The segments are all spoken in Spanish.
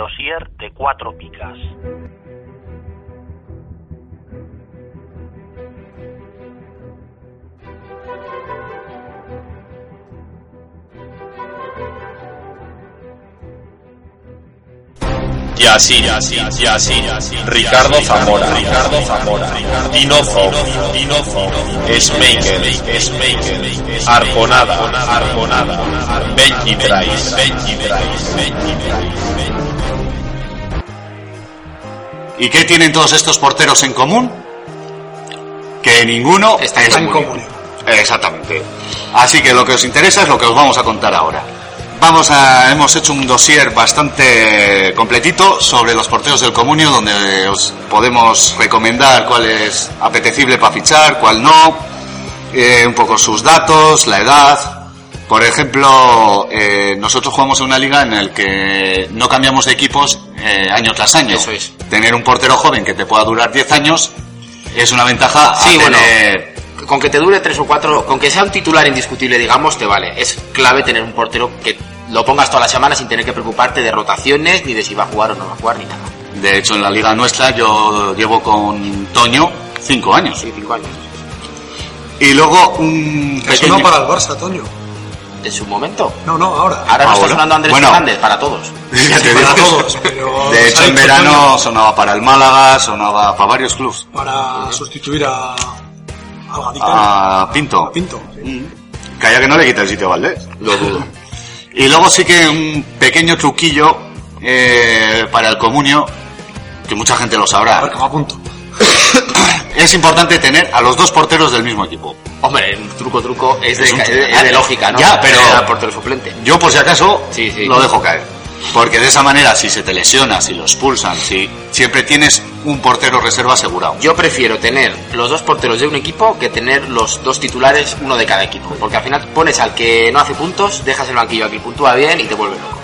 dossier de cuatro picas. Yasin, Yasin, Ricardo Zamora, Ricardo Zamora, Dinozo, Dinozo, Smaker, Smaker, Arconada, Arconada, Benji Benji ¿Y qué tienen todos estos porteros en común? Que ninguno Está es en común. bueno. Exactamente. Así que lo que os interesa es lo que os vamos a contar ahora. Vamos a, hemos hecho un dossier bastante completito sobre los porteros del comunio, donde os podemos recomendar cuál es apetecible para fichar, cuál no, eh, un poco sus datos, la edad. Por ejemplo, eh, nosotros jugamos en una liga en la que no cambiamos de equipos eh, año tras año. Eso es. Tener un portero joven que te pueda durar 10 años es una ventaja Sí, a bueno. tener... Con que te dure tres o cuatro, con que sea un titular indiscutible, digamos, te vale. Es clave tener un portero que lo pongas toda la semana sin tener que preocuparte de rotaciones, ni de si va a jugar o no va a jugar, ni nada. De hecho, en la liga nuestra yo llevo con Toño 5 años. Sí, cinco años. Y luego un Eso no para el Barça, Toño. En su momento. No, no, ahora. Ahora no está sonando Andrés Bueno. Fernández, para todos. Ya te para todos, pero De hecho, en verano sonaba para el Málaga, sonaba para varios clubs. Para sustituir a. A Pinto. A Pinto. sí. Calla que no le quita el sitio a Valdés. Lo dudo. Y luego sí que un pequeño truquillo eh, para el comunio, que mucha gente lo A ver, sabrá. que me apunto. Es importante tener a los dos porteros del mismo equipo. Hombre, el truco truco es de, Es un- es de- es de lógica, ¿no? Ya, pero- portero suplente. Yo por si acaso Sí, sí. lo dejo caer. Porque de esa manera, si se te lesiona, si lo expulsan, si siempre tienes un portero reserva asegurado. Yo prefiero tener los dos porteros de un equipo que tener los dos titulares, uno de cada equipo. Porque al final pones al que no hace puntos, dejas el banquillo al que puntúa bien y te vuelve loco.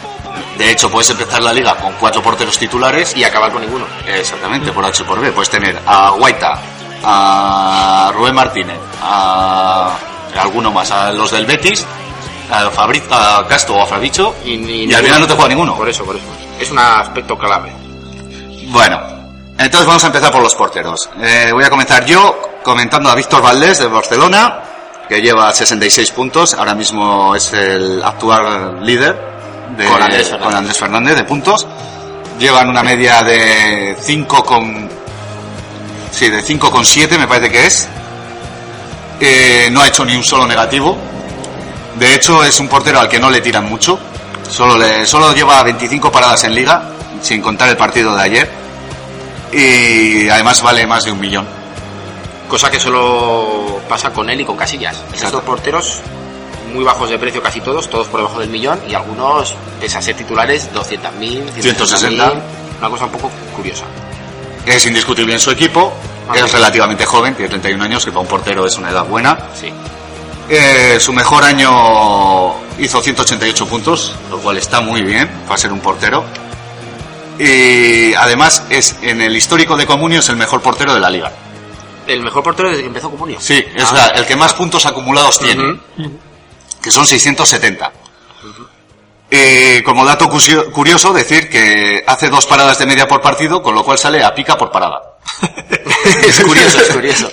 De hecho, puedes empezar la liga con cuatro porteros titulares Y acabar con ninguno. Exactamente, por H por B. Puedes tener a Guaita, a Rubén Martínez, a alguno más, a los del Betis, a, Fabri, a Castro o a Fabicho, Y, y al final no te juega ninguno. Por eso, por eso. Es un aspecto clave. Bueno, entonces vamos a empezar por los porteros. Eh, voy a comenzar yo comentando a Víctor Valdés de Barcelona, que lleva 66 puntos, ahora mismo es el actual líder de, Con Andrés Fernández. con Andrés Fernández de puntos. Llevan una media de 5 con... Sí, de 5 con 7 me parece que es. Eh, no ha hecho ni un solo negativo. De hecho, es un portero al que no le tiran mucho. Solo, le, solo lleva 25 paradas en liga, sin contar el partido de ayer. Y además vale más de un millón. Cosa que solo pasa con él y con Casillas. Exacto. dos porteros muy bajos de precio casi todos, todos por debajo del millón y algunos, pese a ser titulares, 200.000, 160. Una cosa un poco curiosa. Es indiscutible en su equipo. Ah, Es sí. relativamente joven, tiene 31 años, que para un portero es una edad buena. Sí. Eh, su mejor año hizo 188 puntos, lo cual está muy bien para ser un portero. Y además es en el histórico de Comunio es el mejor portero de la liga. El mejor portero desde que empezó Comunio. Sí, es Ah. la- el que más puntos acumulados tiene, que son 670. Y como dato curioso, decir que hace dos paradas de media por partido, con lo cual sale a pica por parada. es curioso, es curioso.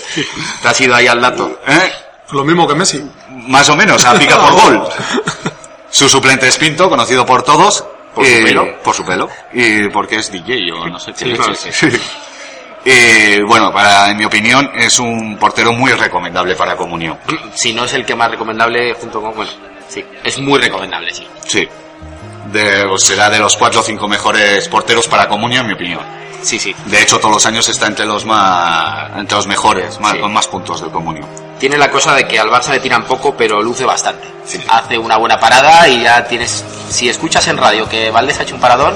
Te has ido ahí al dato. ¿Eh? Lo mismo que Messi. Más o menos, a pica por gol. Su suplente es Pinto, conocido por todos. ¿Por su y- pelo? Por su pelo. Y porque es DJ o no sé qué Sí, leches. no sé. Y bueno, para, en mi opinión, es un portero muy recomendable para Comunión. Si no es el que más recomendable junto con... Bueno, sí. Es muy recomendable, sí. Sí. De, será de los cuatro o cinco mejores porteros para Comunio, en mi opinión. Sí, sí. De hecho, todos los años está entre los más, entre los mejores, más, Sí. con más puntos del Comunio. Tiene la cosa de que al Barça le tiran poco, pero luce bastante. Hace una buena parada y ya tienes... Si escuchas en radio que Valdés ha hecho un paradón,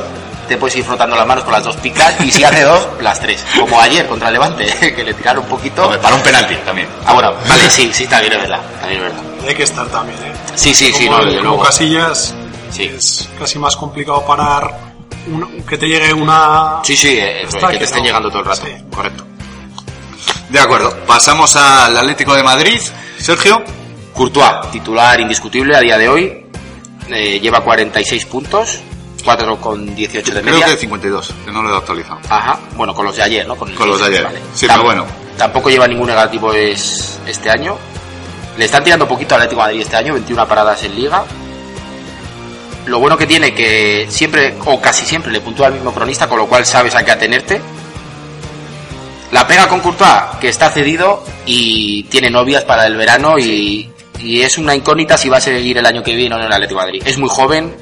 te puedes ir frotando las manos con las dos picas y si hace dos, las tres. Como ayer contra el Levante, que le tiraron un poquito. Hombre, para un penalti también. Ah, bueno, vale, sí, sí, también es verdad. También es verdad. Hay que estar también, ¿eh? Sí, sí, sí, como, no, desde luego. Casillas, Sí. es casi más complicado parar un- que te llegue una... Sí, sí, eh, Está que que te estén no. llegando todo el rato. Sí. Correcto. De acuerdo, pasamos al Atlético de Madrid. Sergio. Courtois, titular indiscutible a día de hoy, eh, lleva 46 puntos. 4 con 18 de Creo media. que 52, que no lo he actualizado. Ajá, bueno, con los de ayer, ¿no? el Con los de 16, ayer. Sí, pero bueno. Tampoco lleva ningún negativo es, este año. Le están tirando poquito al Atlético de Madrid este año, 21 paradas en Liga. Lo bueno que tiene que siempre, o casi siempre, le puntúa al mismo cronista, con lo cual sabes a qué atenerte. La pega con Courtois, que está cedido y tiene novias para el verano y, y es una incógnita si va a seguir el año que viene o no en el Atlético de Madrid. Es muy joven,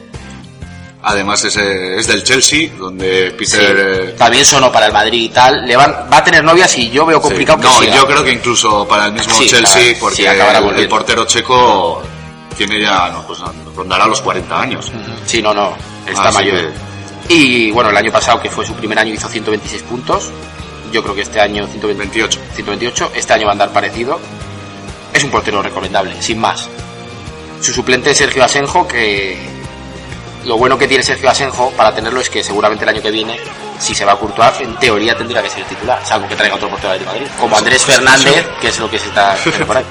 Además es, eh, es del Chelsea, donde Peter... eh, también sonó para el Madrid y tal. Le van, va a tener novias y yo veo complicado sí. que No, siga. yo creo que incluso para el mismo Sí, Chelsea, claro, porque el, portero checo tiene ya, no, pues rondará los 40 años. Sí, no, no, está Así mayor. Y bueno, el año pasado, que fue su primer año, hizo 126 puntos. Yo creo que este año 120 28. 128. Este año va a andar parecido. Es un portero recomendable, sin más. Su suplente es Sergio Asenjo, que lo bueno que tiene Sergio Asenjo para tenerlo es que seguramente el año que viene, si se va a Courtois, en teoría tendría que ser el titular, salvo que traiga otro portero de Madrid, como Andrés Fernández, que es lo que se está haciendo por ahí.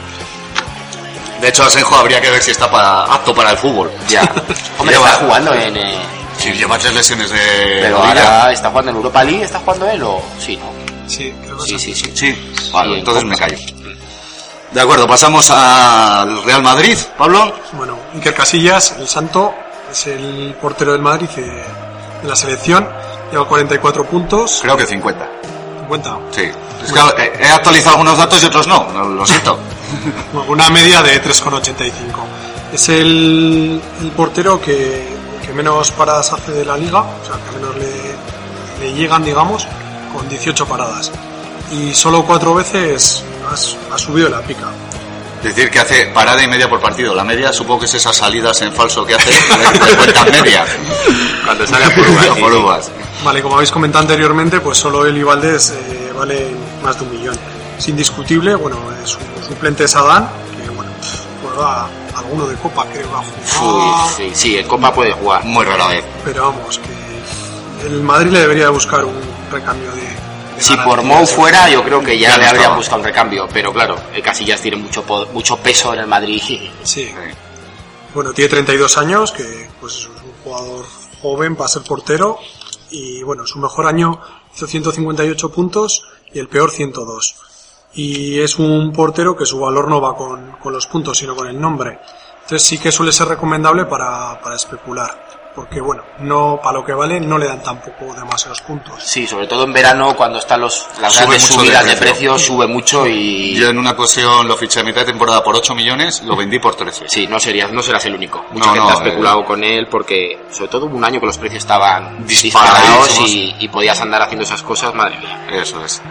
De hecho, Asenjo habría que ver si está para, apto para el fútbol. Ya. Hombre, Lleva- está jugando en... eh, Si lleva tres lesiones de pero rodilla. ahora está jugando en Europa League, ¿está jugando él o...? Sí, ¿no? Sí, creo que Sí, sí. sí, sí. Sí, vale, Sí, entonces en me callo. De acuerdo, pasamos al Real Madrid, Pablo. Bueno, Iker Casillas, el santo, es el portero del Madrid eh, de la selección. Lleva 44 puntos. Creo que 50. 50. Sí. Es que he actualizado algunos datos y otros no, lo siento. Una media de 3,85. Es el, el portero que, que menos paradas hace de la liga, o sea, que menos le, le llegan, digamos, con 18 paradas. Y solo cuatro veces has- ha subido la pica. Decir que hace parada y media por partido. La media supongo que es esas salidas en falso que hace de cuenta media. Cuando sale a por uvas, A sí, por sí. uvas. Vale, como habéis comentado anteriormente, pues solo él y Valdés eh, valen más de un millón. Es indiscutible, bueno, es su suplente es Adán, que bueno, juega alguno de Copa, creo que ha jugado. Sí, sí, sí, en Copa puede jugar. Muy rara vez. Pero vamos, que el Madrid le debería de buscar un recambio de. Si por Mou fuera, yo creo que ya, le habría estaba. buscado un recambio. Pero claro, el Casillas tiene mucho po- mucho peso en el Madrid. Sí. Bueno, tiene 32 años, que pues es un jugador joven para ser portero. Y bueno, su mejor año hizo 158 puntos y el peor 102. Y es un portero que su valor no va con, con los puntos, sino con el nombre. Entonces sí que suele ser recomendable para, para especular. Porque bueno, no, para lo que vale no le dan tampoco demasiados puntos. Sí, sobre todo en verano, cuando están los, las Sube grandes de subidas de precio. sube mucho y... Yo en una ocasión lo fiché a mitad de temporada por 8 millones, lo vendí por 13. Sí, no serías, no serás el único. Mucha No, gente no, ha especulado eh. con él porque, sobre todo, hubo un año que los precios estaban disparados y, y podías andar haciendo esas cosas, madre mía. Eso es.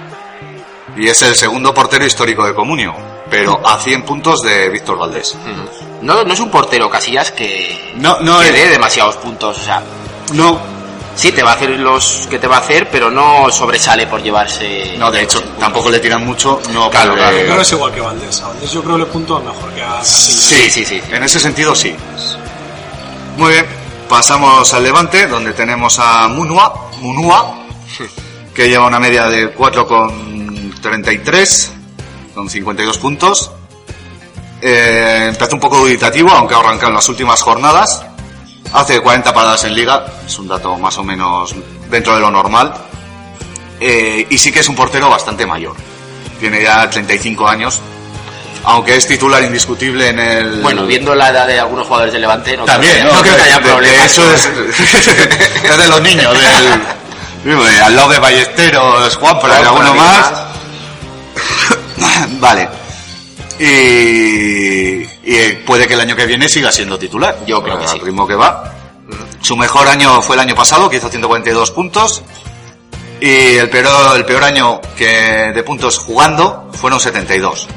Y es el segundo portero histórico de Comunio, pero a 100 puntos de Víctor Valdés. No, no es un portero Casillas que, No, no que es- dé demasiados puntos, o sea, No, sí te va a hacer los que te va a hacer, pero no sobresale por llevarse. no, de hecho, tampoco le tiran mucho. No, Claro, claro, Yo creo que es igual que Valdés. A Valdés yo creo que le puntúa mejor que a Casillas. Sí, sí, sí. En ese sentido, sí. Muy bien, pasamos al Levante, donde tenemos a Munua, Munua que lleva una media de 4,33, con 52 puntos. Eh, empezó un poco dubitativo, aunque ha arrancado en las últimas jornadas. Hace 40 paradas en liga, es un dato más o menos dentro de lo normal. Eh, y sí que es un portero bastante mayor. Tiene ya 35 años, aunque es titular indiscutible en el... Bueno, viendo la edad de algunos jugadores de Levante, no, También, creo, que, no creo que haya problemas. hecho, es, es de los niños, del, al lado de Ballesteros, Juan, pero alguno más. vale. Y, y puede que el año que viene siga siendo titular. Yo creo que al sí. ritmo que va. Su mejor año fue el año pasado, que hizo 142 puntos. Y el peor, el peor año que de puntos jugando fueron 72.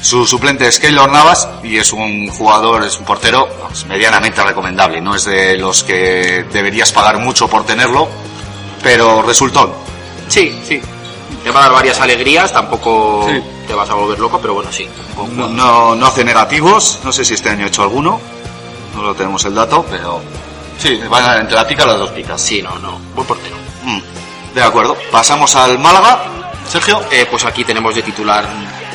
Su suplente es Keylor Navas y es un jugador, es un portero pues, medianamente recomendable. No es de los que deberías pagar mucho por tenerlo, pero resultó. Sí, sí. Te va a dar varias alegrías, tampoco Sí. te vas a volver loco, pero bueno, sí. No, no, no hace negativos, no sé si este año ha hecho alguno, no lo tenemos el dato, pero sí, van entre la pica las dos picas. Sí, no, no. Buen portero. Mm, De acuerdo, pasamos al Málaga. Sergio. Eh, pues aquí tenemos de titular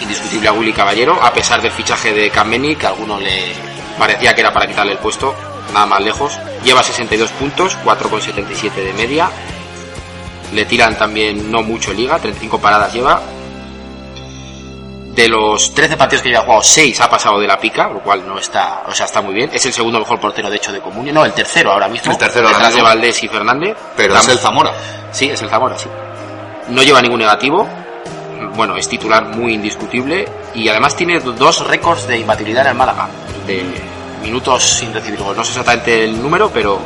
indiscutible a Willy Caballero, a pesar del fichaje de Kameni, que a alguno le parecía que era para quitarle el puesto. nada más lejos. Lleva 62 puntos, 4,77 de media. Le tiran también no mucho en liga, 35 paradas lleva. De los 13 partidos que ya ha jugado, 6 ha pasado de la pica, lo cual no está, o sea, está muy bien. Es el segundo mejor portero, de hecho, de Comunio. No, el tercero ahora mismo. El tercero ahora detrás de. Valdés y Fernández. Pero es el Zamora. Sí, es el Zamora, sí. No lleva ningún negativo. Bueno, es titular muy indiscutible. Y además tiene dos récords de imbatibilidad en el Málaga. De minutos sin recibir gol. No sé exactamente el número, pero,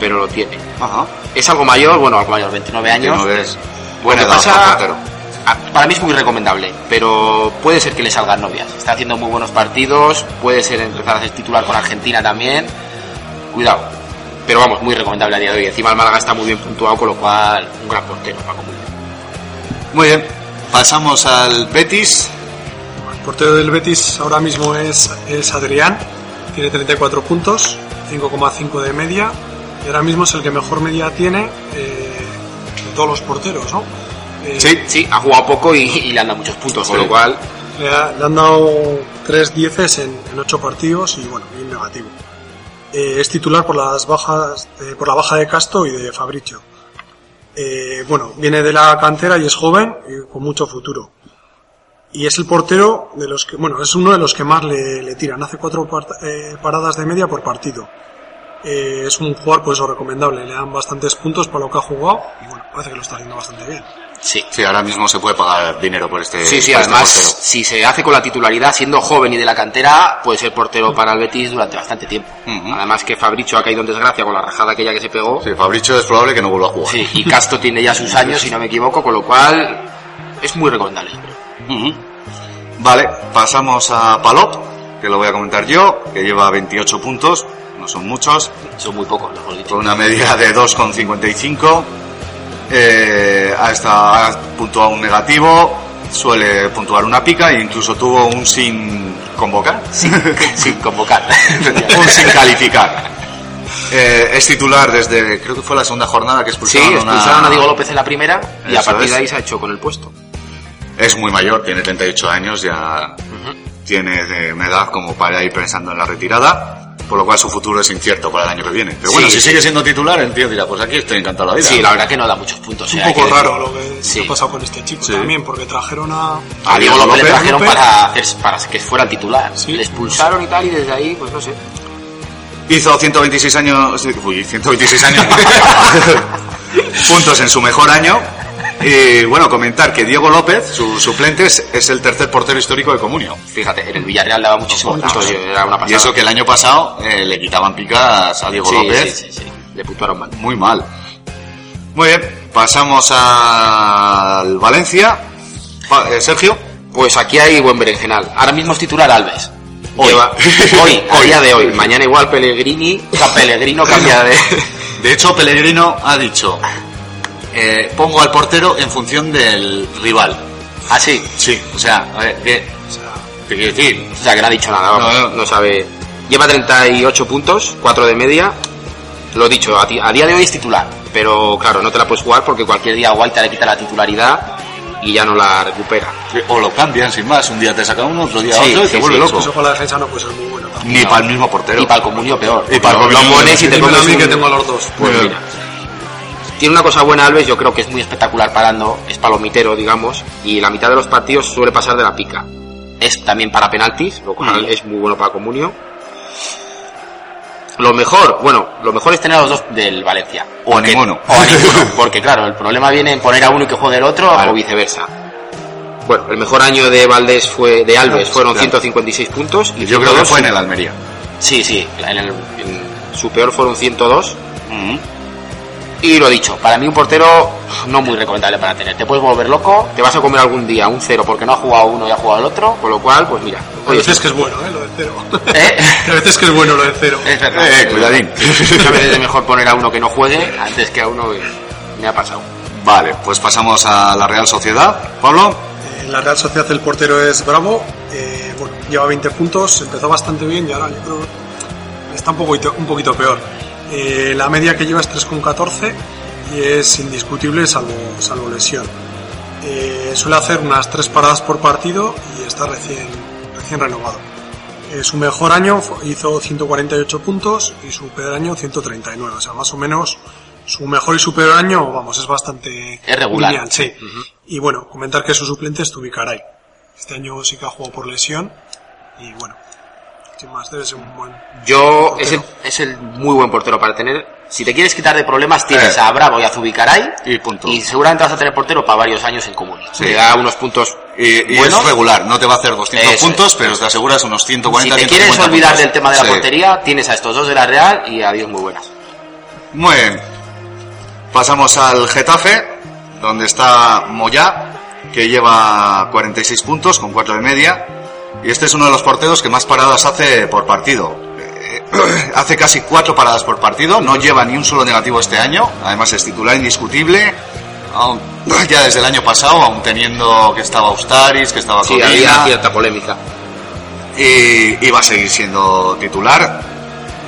pero lo tiene. Ajá. Es algo mayor, bueno, algo mayor, 29 años. No ves. Buena Lo que edad pasa- para mí es muy recomendable, pero puede ser que le salgan novias. Está haciendo muy buenos partidos, puede ser empezar a ser titular con Argentina también. Cuidado. Pero vamos, muy recomendable a día de hoy. Encima el Málaga está muy bien puntuado, con lo cual un gran portero, Paco Muñoz. Muy bien. Pasamos al Betis. El portero del Betis ahora mismo es, es Adrián, tiene 34 puntos, 5,5 de media, y ahora mismo es el que mejor media tiene eh, de todos los porteros, ¿no? Eh, Sí. Sí, ha jugado poco y, y le han dado muchos puntos, con lo cual Le, ha- le han dado 3 dieces en, en 8 partidos y bueno, bien negativo. Eh, es titular por las bajas, eh, por la baja de Casto y de Fabricio. Eh, bueno, viene de la cantera y es joven y con mucho futuro. Y es el portero de los que, bueno, es uno de los que más le, le tiran. Hace cuatro eh, paradas de media por partido. Eh, es un jugador, pues, eso, recomendable. Le dan bastantes puntos para lo que ha jugado y bueno, parece que lo está haciendo bastante bien. sí. Sí, ahora mismo se puede pagar dinero por este, Sí, sí, este además, portero. si se hace con la titularidad, siendo joven y de la cantera, puede ser portero para el Betis durante bastante tiempo. Ujú. Además que Fabricio ha caído en desgracia con la rajada aquella que se pegó. Sí, Fabricio es probable que no vuelva a jugar. Sí, y Casto tiene ya sus años, si no me equivoco, con lo cual es muy recomendable. creo. Ujú. Vale, pasamos a Palop, que lo voy a comentar yo, que lleva 28 puntos, no son muchos, Son muy pocos, mejor dicho. con una media de 2,55. Eh, ha, estado- ha puntuado un negativo, suele puntuar una pica e incluso tuvo un sin convocar, Sin, sin convocar. un sin calificar. Eh, es titular desde, creo que fue la segunda jornada que Sí, expulsaron, a una- expulsaron a Diego López en la primera y a partir es. de ahí se ha hecho con el puesto. Es muy mayor, tiene 38 años, ya tiene de una edad como para ir pensando en la retirada, por lo cual su futuro es incierto para el año que viene. Pero bueno, Sí, si sigue siendo titular, el tío dirá, pues aquí estoy encantado de la vida. Sí, la verdad que no da muchos puntos. Es eh, un poco raro lo que Sí. ha pasado con este chico Sí. también, porque trajeron a... A Diego López le trajeron López. para, hacer, para que fuera titular. Sí. Le expulsaron y tal, y desde ahí, pues no sé. Hizo 126 años, uy, 126 años, puntos en su mejor año. Y bueno, comentar que Diego López, su suplente, es, es el tercer portero histórico de Comunio. Fíjate, en el Villarreal daba muchísimos puntos, era una pasada. Y eso que el año pasado eh, le quitaban picas a Diego sí, López. sí, sí, sí. Le puntuaron mal. Muy mal. Muy bien, pasamos al Valencia. Eh, Sergio. Pues aquí hay buen berenjenal. Ahora mismo es titular Alves. Hoy. Lleva- hoy, a día de hoy. Mañana igual Pellegrini, o sea, Pellegrino cambia de... De hecho, Pellegrino ha dicho, eh, pongo al portero en función del rival. Ah, sí. Sí, o sea, a ver, ¿qué, ¿qué quiere decir? O sea, que no ha dicho nada, vamos, No, no, no. sabe. Lleva 38 puntos, 4 de media. Lo dicho, a, ti- a día de hoy es titular. Pero claro, no te la puedes jugar porque cualquier día Guaita le quita la titularidad y ya no la recupera. O lo cambian sin más, un día te saca uno, otro día Sí, otro y sí, te vuelve sí, loco. Eso para la defensa no puede ser muy bueno tampoco. Ni para el mismo portero. Y para el comunio peor. Y para el Lo- comunio, pones y te Dímelo comes a mí un- que tengo a los dos. Pues mira. Tiene una cosa buena Alves, yo creo que es muy espectacular parando, es palomitero, digamos, y la mitad de los partidos suele pasar de la pica. Es también para penaltis, lo cual Mm. es muy bueno para Comunio. Lo mejor, bueno, lo mejor es tener a los dos del Valencia. O a Porque- ninguno. O a ninguno, porque claro, el problema viene en poner a uno y que juegue el otro o viceversa. Bueno, el mejor año de Valdés fue, de Alves fueron claro. 156 puntos y Yo creo que 102 fue en el Almería. Sí, sí, en, el- en su peor fueron 102 Mm. Y lo dicho, para mí un portero no muy recomendable para tener. Te puedes volver loco, te vas a comer algún día un cero porque no ha jugado uno y ha jugado el otro, con lo cual, pues mira. A veces sí, que es bueno, ¿eh? Lo del cero. ¿Eh? A veces que es bueno lo del cero. es verdad. Eh, cuidadín. A veces es mejor poner a uno que no juegue antes que a uno que me ha pasado. Vale, pues pasamos a la Real Sociedad. Pablo. En la Real Sociedad el portero es Bravo. eh, bueno, lleva 20 puntos, empezó bastante bien y ahora yo creo está un poquito, un poquito peor. Eh, la media que lleva es 3,14 y es indiscutible salvo, salvo lesión. Eh, suele hacer unas 3 paradas por partido y está recién, recién renovado. Eh, su mejor año hizo 148 puntos y su peor año 139. O sea, más o menos su mejor y su peor año, vamos, es bastante Es regular. lineal, sí. Y bueno, comentar que su suplente es Tubicaray. Este año sí que ha jugado por lesión y bueno, sin más, debe ser un buen... Yo, es el, es el muy buen portero para tener. Si te quieres quitar de problemas, tienes Eh. a Bravo y a Zubicaray. Y punto. Y seguramente vas a tener portero para varios años en común. Sí. Te da unos puntos Y, y buenos. es regular, no te va a hacer 200 Eso puntos, pero te aseguras unos 140 Si te quieres 150 olvidar puntos. del tema de la Sí. portería, tienes a estos dos de la Real y adiós muy buenas. Muy bien. Pasamos al Getafe, donde está Moyá, que lleva 46 puntos con 4 de media. Y este es uno de los porteros que más paradas hace por partido. Eh, hace casi 4 paradas por partido, no lleva ni un solo negativo este año. Además es titular indiscutible. ya desde el año pasado, aún teniendo que estaba Austaris, que estaba Sí, Codina, había cierta polémica. y, y va a seguir siendo titular.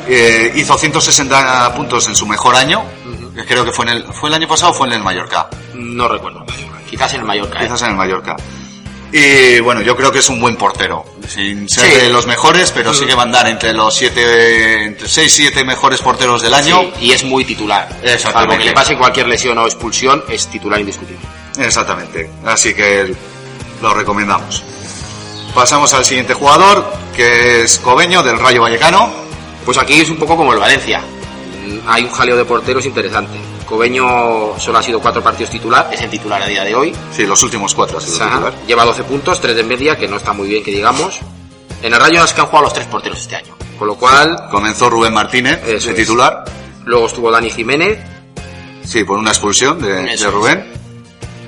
Eh, hizo 160 puntos en su mejor año. que Creo que fue en el, fue el año pasado o fue en el Mallorca. No recuerdo. Quizás en el Mallorca. ¿eh? Quizás en el Mallorca. Y bueno, yo creo que es un buen portero. Sin ser Sí. de los mejores, pero sí que va a andar entre los siete, entre 6 y 7 mejores porteros del año. Sí, y es muy titular. Exactamente. Salvo que le pase cualquier lesión o expulsión, es titular indiscutible. Exactamente. Así que lo recomendamos. Pasamos al siguiente jugador, que es Cobeño del Rayo Vallecano. Pues aquí es un poco como el Valencia. Mm, Hay un jaleo de porteros interesante. Cobeño solo ha sido cuatro partidos titular, es el titular a día de hoy. Sí, los últimos cuatro ha sido Ajá. titular. Lleva 12 puntos, 3 de media, que no está muy bien que digamos. En el Rayo es que han jugado los tres porteros este año. Con lo cual, Comenzó Rubén Martínez es. titular. luego estuvo Dani Jiménez, Sí, por una expulsión de, de. Rubén.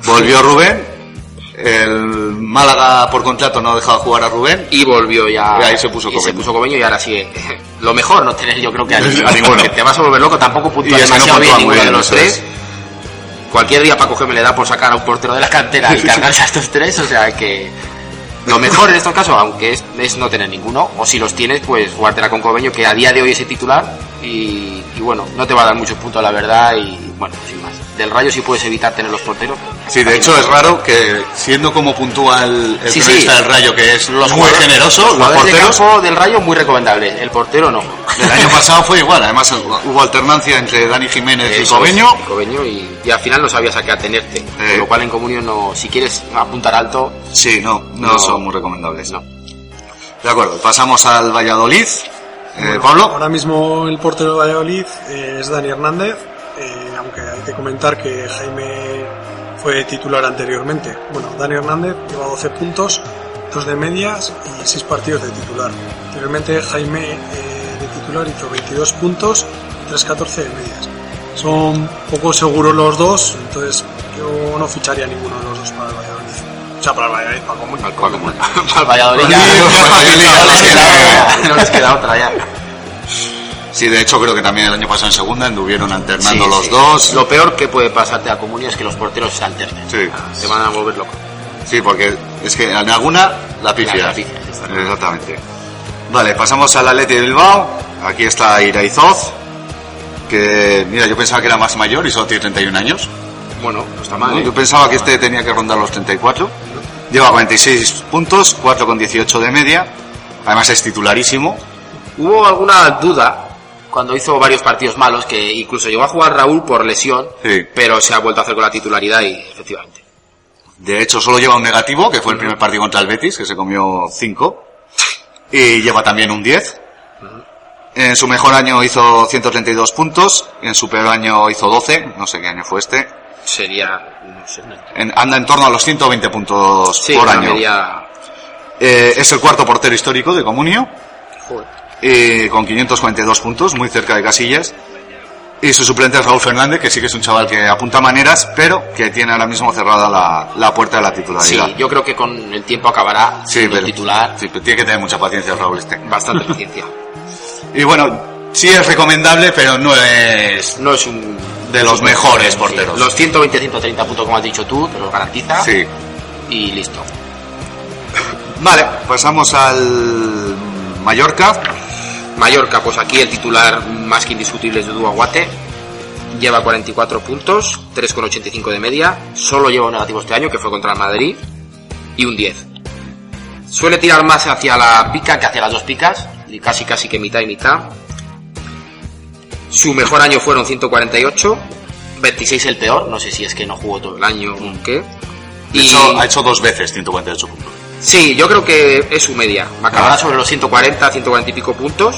Volvió Rubén. El Málaga por contrato no dejaba jugar a Rubén. y volvió ya. Y ahí se puso y se puso Cobeño y ahora sí. eh, Lo mejor no tener yo creo que a ninguno. A ninguno. porque Te vas a volver loco, tampoco puntúa no demasiado bien ninguno de los tres. es. Cualquier día Paco G me le da por sacar a un portero de la cantera y cargarse a estos tres, o sea que lo mejor en estos casos, aunque es, es no tener ninguno, o si los tienes, pues jugártela con Cobeño, que a día de hoy es el titular, y, y bueno, no te va a dar muchos puntos la verdad, y bueno, sin más. Del Rayo sí puedes evitar tener los porteros. Sí, de hecho es raro que siendo como puntúa el, el Sí, periodista sí. del Rayo, que es Los muy generoso, los los jugadores de porteros, campo del Rayo muy recomendable, el portero no. el año pasado fue igual. Además hubo alternancia entre Dani Jiménez y Eso Cobeño. y Cobeño y, y al final no sabías a qué atenerte. Con lo cual en comunión no, si quieres apuntar alto, Sí, no, no, No. son muy recomendables. no. De acuerdo, pasamos al Valladolid. Eh, Bueno, Pablo. Ahora mismo el portero de Valladolid eh, es Dani Hernández, eh, aunque hay que comentar que Jaime fue titular anteriormente. Bueno, Dani Hernández lleva 12 puntos, 2 de medias y 6 partidos de titular. Anteriormente Jaime eh, de titular hizo 22 puntos, 3-14 de medias. Son poco seguros los dos, entonces yo no ficharía ninguno de los dos para el Valladolid. O sea, para el Valladolid, para el Comunio. Para el Valladolid ya, Valladolid, no, les sí, queda, sí. no les queda otra ya. Sí, de hecho creo que también el año pasado en segunda anduvieron alternando Sí, los sí. dos. Lo peor que puede pasarte a comunión es que los porteros se alternen. Sí. Te van a volver loco. Sí, porque es que en alguna la pifias. Exactamente. Vale, pasamos al Atleti de Bilbao. Aquí está Iraizoz, que mira, yo pensaba que era más mayor y solo tiene 31 años. Bueno, no está mal. ¿eh? Yo pensaba que este tenía que rondar los 34. Lleva 46 puntos, 4 con 18 de media. Además es titularísimo. Hubo alguna duda cuando hizo varios partidos malos, que incluso llegó a jugar Raúl por lesión, Sí. pero se ha vuelto a hacer con la titularidad y efectivamente. De hecho, solo lleva un negativo, que fue el primer partido contra el Betis, que se comió 5. Y lleva también un 10. En su mejor año hizo 132 puntos, en su peor año hizo 12, no sé qué año fue este. Sería, no sé, no- En- anda en torno a los 120 puntos sí, por año. media... Eh, es el cuarto portero histórico de Comunio, Joder. Eh, con 542 puntos, muy cerca de Casillas. Y su suplente es Raúl Fernández, que sí que es un chaval que apunta maneras, pero que tiene ahora mismo cerrada la, la puerta de la Sí, titularidad. yo creo que con el tiempo acabará Sí, pero, titular. sí, pero tiene que tener mucha paciencia Raúl este. Bastante paciencia. Y bueno, sí es recomendable, pero no es No es un... de los mejores porteros. Los 120, 130 puntos, como has dicho tú, te los garantiza. Sí. Y listo. Vale, pasamos al Mallorca. Mallorca, pues aquí el titular más que indiscutible es Dudu Aguate. Lleva 44 puntos, 3,85 de media. Solo lleva un negativo este año, que fue contra el Madrid. Y un 10. Suele tirar más hacia la pica que hacia las dos picas, y casi casi que mitad y mitad. Su mejor año fueron 148, 26 el peor, no sé si es que no jugó todo el año o qué. De Y- ha hecho dos veces 148 puntos. Sí, yo creo que es su media. Acabará sobre los 140, 140 y pico puntos.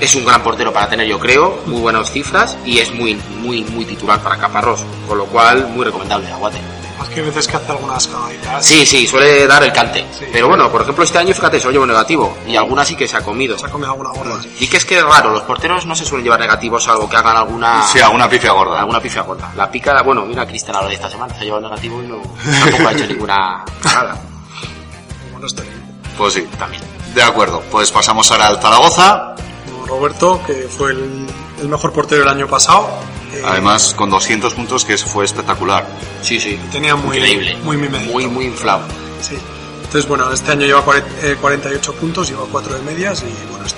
Es un gran portero para tener, yo creo, muy buenas cifras y es muy, muy, muy titular para Caparrós, con lo cual muy recomendable Aguate. Más que veces que hace algunas cagaditas. Sí, sí, suele dar el cante. Sí. Pero bueno, por ejemplo, este año, fíjate, solo llevo negativo y alguna sí que se ha comido. Se ha comido alguna gorda. Y que es que es raro, los porteros no se suelen llevar negativos salvo que hagan alguna Sí, alguna pifia gorda. alguna pifia gorda. La pica, bueno, mira Cristian ahora de esta semana, se ha llevado negativo y no, tampoco ha hecho ninguna cagada. Como no está bien. Pues sí, También. de acuerdo. Pues pasamos ahora al Zaragoza. Roberto, que fue el, el mejor portero el año pasado. eh, Además, con 200 puntos, que fue espectacular. Sí, sí. tenía muy, Increíble. muy mimedito. Muy, muy inflado. Sí. Entonces, bueno, este año lleva cuare- eh, 48 puntos, lleva 4 de medias y, bueno, es eh,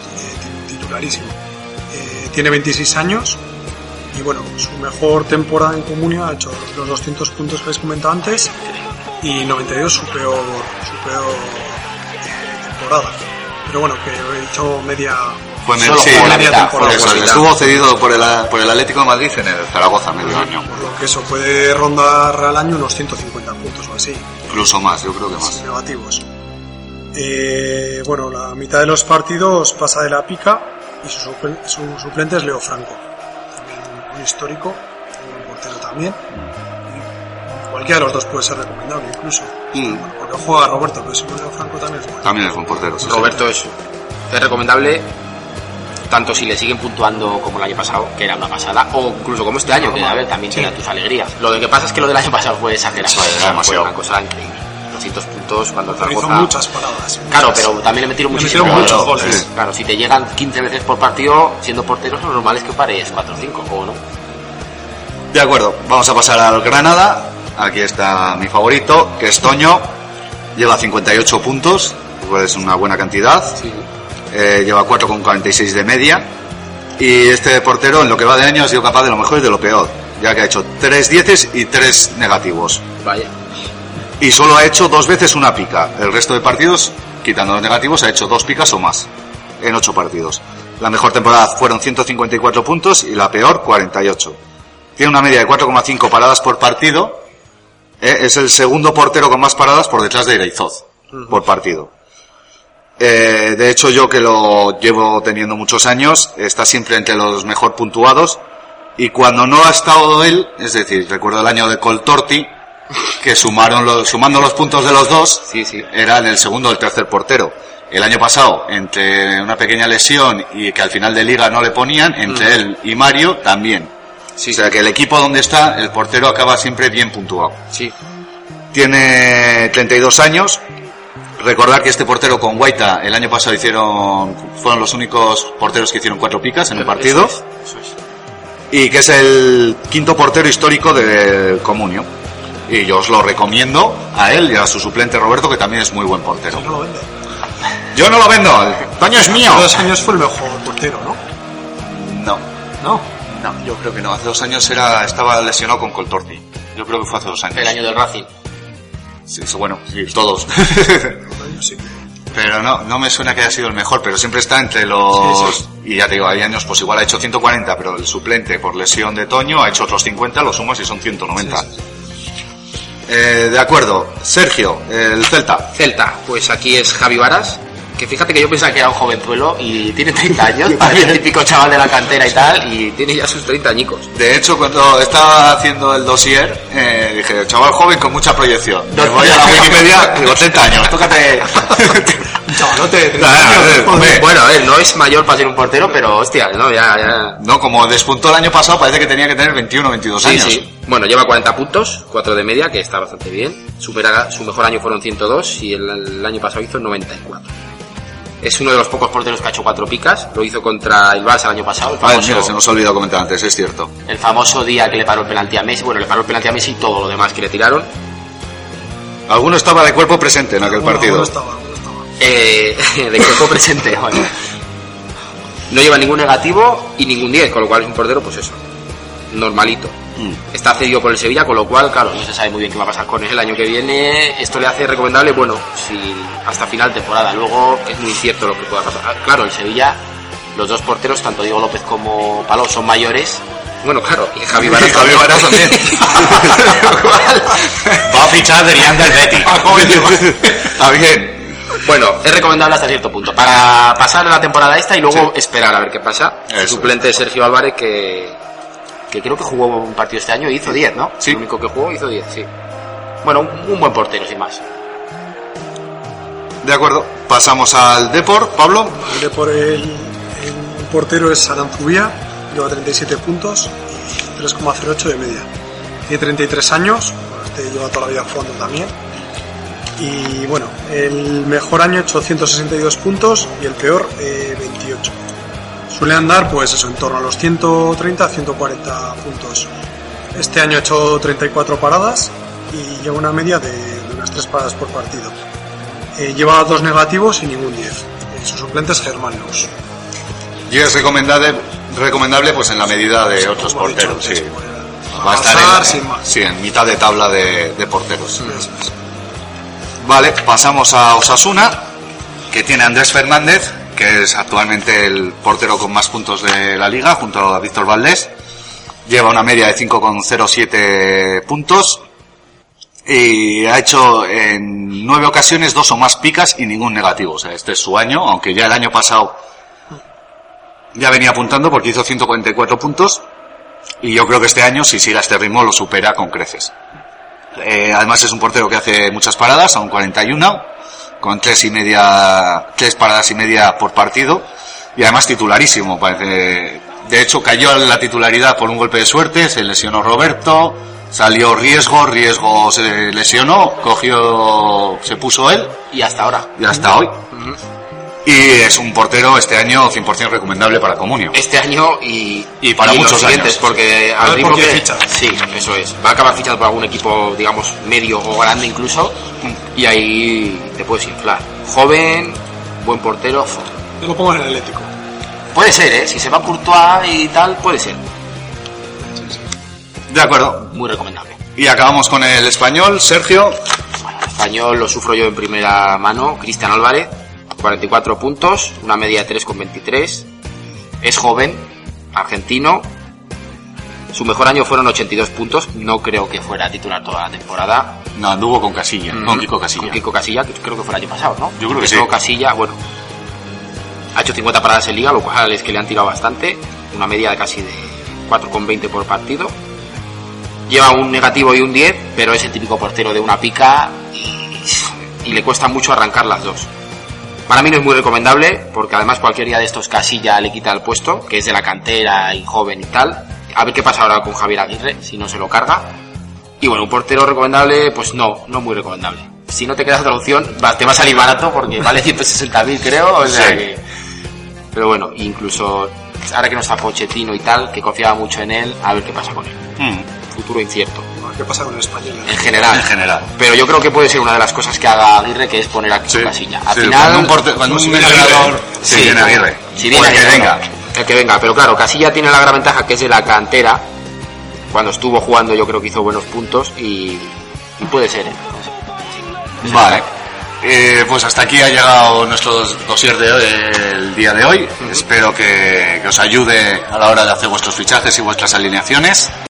ti- titularísimo. Eh, tiene 26 años y, bueno, su mejor temporada en Comunio ha hecho los 200 puntos que les comentado antes y 92 su peor, su peor eh, temporada. Pero bueno, que he hecho media... Fue Solo sí, media mitad, temporada. estuvo cedido por el, por el Atlético de Madrid en el Zaragoza medio año. Por lo que eso puede rondar al año unos 150 puntos o así. Incluso más, yo creo que más. negativos. Eh, bueno, la mitad de los partidos pasa de la pica y su, su suplente es Leo Franco, también un histórico, un portero también. Cualquiera de los dos puede ser recomendable incluso. Mm. Porque juega Roberto, pero si Leo Franco también es bueno. También es buen portero. sí, sí. Roberto es, es recomendable tanto si le siguen puntuando como el año pasado, que era una pasada, o incluso como este año, que a ver, también Sí. tiene tus alegrías. Lo de que pasa es que lo del año pasado fue exagerado, Sí, o sea, fue demasiado. una cosa increíble. 200 puntos cuando el Pero hizo Zaragoza... muchas paradas. Claro, pero también le metieron Le muchísimos metieron muchos goles. goles. Sí. Claro, si te llegan 15 veces por partido, siendo porteros, lo normal es que pares 4 o 5, ¿o no? De acuerdo, vamos a pasar al Granada. Aquí está mi favorito, que es Toño. Lleva 58 puntos, pues es una buena cantidad. Eh, lleva 4,46 de media. Y este portero, en lo que va de año, ha sido capaz de lo mejor y de lo peor, ya que ha hecho 3 dieces y 3 negativos. Vaya. Y solo ha hecho dos veces una pica. El resto de partidos, quitando los negativos, ha hecho dos picas o más en 8 partidos. La mejor temporada fueron 154 puntos y la peor 48. Tiene una media de 4,5 paradas por partido. Eh, Es el segundo portero con más paradas por detrás de Iraizoz por partido. Eh, de hecho, yo que lo llevo teniendo muchos años, está siempre entre los mejor puntuados. Y cuando no ha estado él, es decir, recuerdo el año de Coltorti, que sumaron los, sumando los puntos de los dos, Sí, sí. era en el segundo o el tercer portero. El año pasado, entre una pequeña lesión y que al final de liga no le ponían, entre él y Mario también. Sí, O sea que el equipo donde está, el portero acaba siempre bien puntuado. sí. Tiene 32 años. Recordar que este portero con Guaita el año pasado hicieron, fueron los únicos porteros que hicieron cuatro picas en un partido. Eso es, eso es. Y que es el quinto portero histórico del Comunio. Y yo os lo recomiendo a él y a su suplente Roberto, que también es muy buen portero. No lo vende. Yo no lo vendo, el Toño es mío. Hace dos años fue el mejor portero, ¿no? No, No. No, yo creo que no. Hace dos años era, estaba lesionado con Coltorti. Yo creo que fue hace dos años. El año del Racing. Sí, sí, bueno, sí, todos. Sí. pero no, no me suena que haya sido el mejor, pero siempre está entre los... Sí, Y ya te digo, hay años, pues igual ha hecho 140, pero el suplente por lesión de Toño ha hecho otros 50, lo sumas y son 190. Sí, sí, Eh, de acuerdo, Sergio, el Celta. Celta, pues aquí es Javi Varas, que fíjate que yo pensaba que era un jovenzuelo y tiene 30 años, parece el típico chaval de la cantera y tal, y tiene ya sus 30 añicos. De hecho, cuando estaba haciendo el dossier, eh, dije, chaval joven con mucha proyección. Me voy a la Wikipedia, digo, 30 años, tócate. Chavalote de 30 años, eh, joder. hombre. Bueno, a ver, no es mayor para ser un portero, pero hostia, no, ya, ya. No, como despuntó el año pasado, parece que tenía que tener 21 o 22 Sí, años. sí. Bueno, lleva 40 puntos, 4 de media, que está bastante bien. Supera, su mejor año fueron 102 y el, el año pasado hizo 94. Es uno de los pocos porteros que ha hecho cuatro picas. Lo hizo contra el Barça el año pasado. El mira, se nos ha olvidado comentar antes, es cierto. el famoso día que le paró el penalti a Messi. Bueno, le paró el penalti a Messi y todo lo demás que le tiraron. Alguno estaba de cuerpo presente en aquel Bueno, partido. alguno estaba, alguno estaba. Eh, de cuerpo presente. bueno. No lleva ningún negativo y ningún 10, con lo cual es un portero, pues eso, normalito. Está cedido por el Sevilla, con lo cual, claro, no se sabe muy bien qué va a pasar con él el año que viene. Esto le hace recomendable, bueno, si hasta final temporada. Luego es muy incierto lo que pueda pasar. Ah, Claro, el Sevilla, los dos porteros, tanto Diego López como Paló, son mayores. Bueno, claro, y Javi Javi también. Varas también. Va a fichar a Adrián del Betis. Está bien. Bueno, es recomendable hasta cierto punto. Para pasar la temporada esta y luego esperar a ver qué pasa. Eso Suplente de Sergio Álvarez que, que creo que jugó un partido este año y hizo 10, ¿no? Sí. El único que jugó hizo 10, sí. Bueno, un, un buen portero, sin más. De acuerdo. Pasamos al Depor, Pablo. El por el, el portero es Aranzubía, lleva 37 puntos y 3,08 de media. Tiene 33 años, este lleva toda la vida jugando también. Y bueno, el mejor año 862 puntos y el peor eh, 28. Suele andar pues eso, en torno a los 130 140 puntos. Este año ha hecho 34 paradas y lleva una media de, de unas 3 paradas por partido. Eh, lleva dos negativos y ningún 10. Eh, su suplente es Germán Luz. Y es recomendable, recomendable pues en la medida de otros he dicho porteros. Sí. bueno, Va a estar en, sin más. sí, en mitad de tabla de, de porteros. Vale, pasamos a Osasuna, que tiene a Andrés Fernández, que es actualmente el portero con más puntos de la liga, junto a Víctor Valdés. Lleva una media de 5,07 puntos. Y ha hecho en nueve ocasiones dos o más picas y ningún negativo. O sea, este es su año, aunque ya el año pasado ya venía apuntando porque hizo 144 puntos. Y yo creo que este año, si sigue a este ritmo, lo supera con creces. Eh, además es un portero que hace muchas paradas, aún 41, con tres y media, tres paradas y media por partido, y además titularísimo, parece. De hecho, cayó la titularidad por un golpe de suerte, se lesionó Roberto, salió riesgo, riesgo se lesionó, cogió, se puso él, Y hasta ahora. y hasta hoy. Y es un portero este año 100% recomendable para Comunio. Este año y, Y para los muchos siguientes, años. porque A al ver ritmo que ficha. sí, eso es. Va a acabar fichando por algún equipo, digamos, medio o grande incluso, y ahí te puedes inflar. Joven, buen portero. Yo lo pongo en el Atlético. puede ser, ¿eh? Si se va Courtois y tal, puede ser. De acuerdo. Muy recomendable. Y acabamos con el español, Sergio. Bueno, español lo sufro yo en primera mano. Cristian Álvarez, 44 puntos, una media de 3,23. Es joven, argentino. Su mejor año fueron 82 puntos. No creo que fuera titular toda la temporada. No, anduvo con Casilla, con Kiko Casilla. Con Kiko Casilla, que creo que fue el año pasado, ¿no? Yo creo que sí. Casilla, bueno. Ha hecho 50 paradas en liga, lo cual es que le han tirado bastante. Una media de casi de 4,20 por partido. Lleva un negativo y un 10, pero es el típico portero de una pica y, y le cuesta mucho arrancar las dos. Para mí no es muy recomendable, porque además cualquier día de estos Casilla le quita el puesto, que es de la cantera y joven y tal. A ver qué pasa ahora con Javier Aguirre, si no se lo carga. Y bueno, un portero recomendable, pues no, no muy recomendable. Si no te queda otra opción, te va a salir barato porque vale 160.000 creo, o sea Sí. que... Pero bueno, incluso ahora que no está Pochettino y tal, que confiaba mucho en él, a ver qué pasa con él. Mm, Futuro incierto, ¿Qué pasa con el español? en general. En general. Pero yo creo que puede ser una de las cosas que haga Aguirre, que es poner a Sí, Casilla. Al sí, final, cuando un, porte- cuando si un viene entrenador... Aguirre. Sí, viene Aguirre. Si viene O el que Aguirre, venga. El que venga, pero claro, Casilla tiene la gran ventaja que es de la cantera. Cuando estuvo jugando yo creo que hizo buenos puntos y, y puede ser, ¿eh? Vale. Eh, pues hasta aquí ha llegado nuestro dossier de hoy, el día de hoy. Espero que, que os ayude a la hora de hacer vuestros fichajes y vuestras alineaciones.